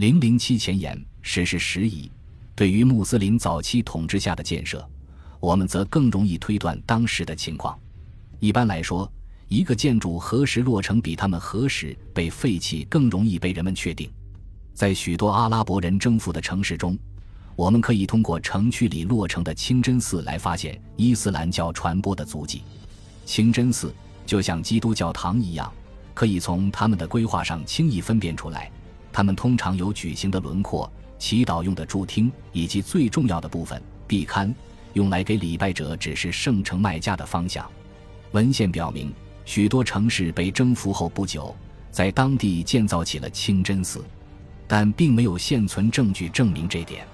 零零七前言：实是时宜。对于穆斯林早期统治下的建设，我们则更容易推断当时的情况。一般来说，一个建筑何时落成，比他们何时被废弃更容易被人们确定。在许多阿拉伯人征服的城市中，我们可以通过城区里落成的清真寺来发现伊斯兰教传播的足迹。清真寺就像基督教堂一样，可以从他们的规划上轻易分辨出来。他们通常有矩形的轮廓。祈祷用的助厅，以及最重要的部分壁龛，用来给礼拜者指示圣城麦加的方向。文献表明，许多城市被征服后不久，在当地建造起了清真寺，但并没有现存证据证明这点。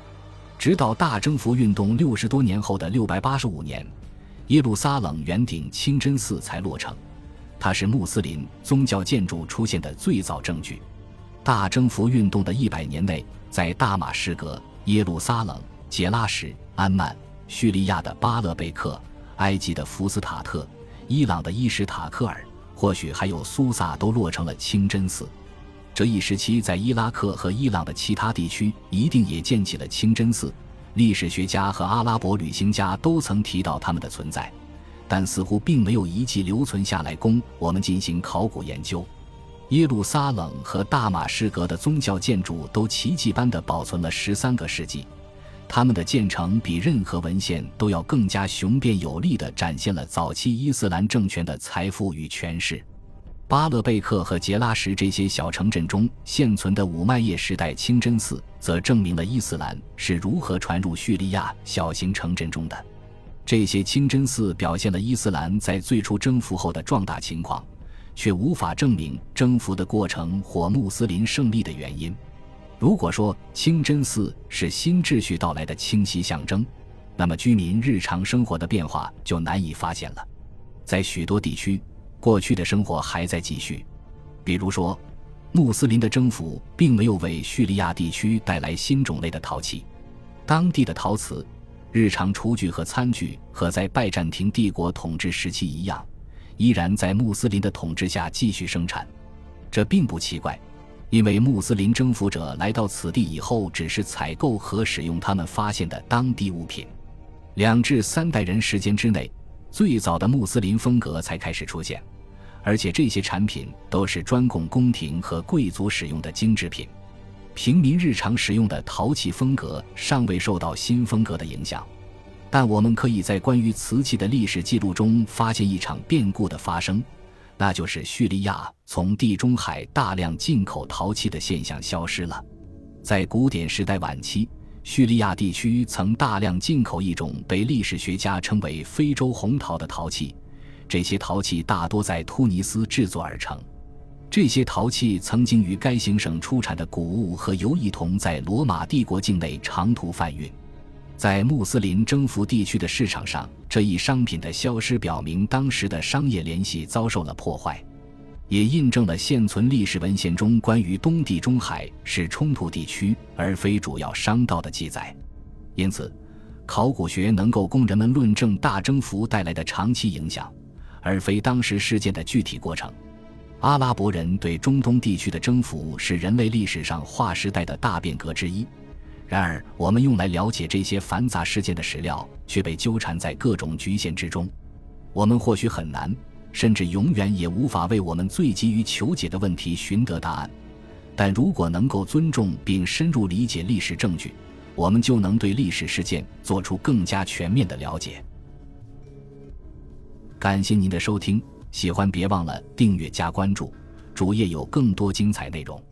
直到大征服运动六十多年后的六百八十五年，耶路撒冷圆顶清真寺才落成，它是穆斯林宗教建筑出现的最早证据。大征服运动的一百年内。在大马士革、耶路撒冷、杰拉什、安曼、叙利亚的巴勒贝克、埃及的福斯塔特、伊朗的伊什塔克尔，或许还有苏萨，都落成了清真寺。这一时期，在伊拉克和伊朗的其他地区，一定也建起了清真寺。历史学家和阿拉伯旅行家都曾提到他们的存在，但似乎并没有遗迹留存下来供我们进行考古研究。耶路撒冷和大马士革的宗教建筑都奇迹般地保存了十三个世纪，他们的建成比任何文献都要更加雄辩有力地展现了早期伊斯兰政权的财富与权势。巴勒贝克和杰拉什这些小城镇中现存的五麦叶时代清真寺，则证明了伊斯兰是如何传入叙利亚小型城镇中的。这些清真寺表现了伊斯兰在最初征服后的壮大情况。却无法证明征服的过程或穆斯林胜利的原因。如果说清真寺是新秩序到来的清晰象征，那么居民日常生活的变化就难以发现了。在许多地区，过去的生活还在继续。比如说，穆斯林的征服并没有为叙利亚地区带来新种类的陶器，当地的陶瓷、日常厨具和餐具和在拜占庭帝国统治时期一样。依然在穆斯林的统治下继续生产，这并不奇怪，因为穆斯林征服者来到此地以后，只是采购和使用他们发现的当地物品。两至三代人时间之内，最早的穆斯林风格才开始出现，而且这些产品都是专供宫廷和贵族使用的精制品，平民日常使用的陶器风格尚未受到新风格的影响。但我们可以在关于瓷器的历史记录中发现一场变故的发生，那就是叙利亚从地中海大量进口陶器的现象消失了。在古典时代晚期，叙利亚地区曾大量进口一种被历史学家称为非洲红陶的陶器，这些陶器大多在突尼斯制作而成。这些陶器曾经与该行省出产的谷物和油一同在罗马帝国境内长途贩运。在穆斯林征服地区的市场上，这一商品的消失表明当时的商业联系遭受了破坏，也印证了现存历史文献中关于东地中海是冲突地区而非主要商道的记载。因此，考古学能够供人们论证大征服带来的长期影响，而非当时事件的具体过程。阿拉伯人对中东地区的征服是人类历史上划时代的大变革之一。然而，我们用来了解这些繁杂事件的史料却被纠缠在各种局限之中。我们或许很难，甚至永远也无法为我们最急于求解的问题寻得答案。但如果能够尊重并深入理解历史证据，我们就能对历史事件做出更加全面的了解。感谢您的收听，喜欢别忘了订阅加关注，主页有更多精彩内容。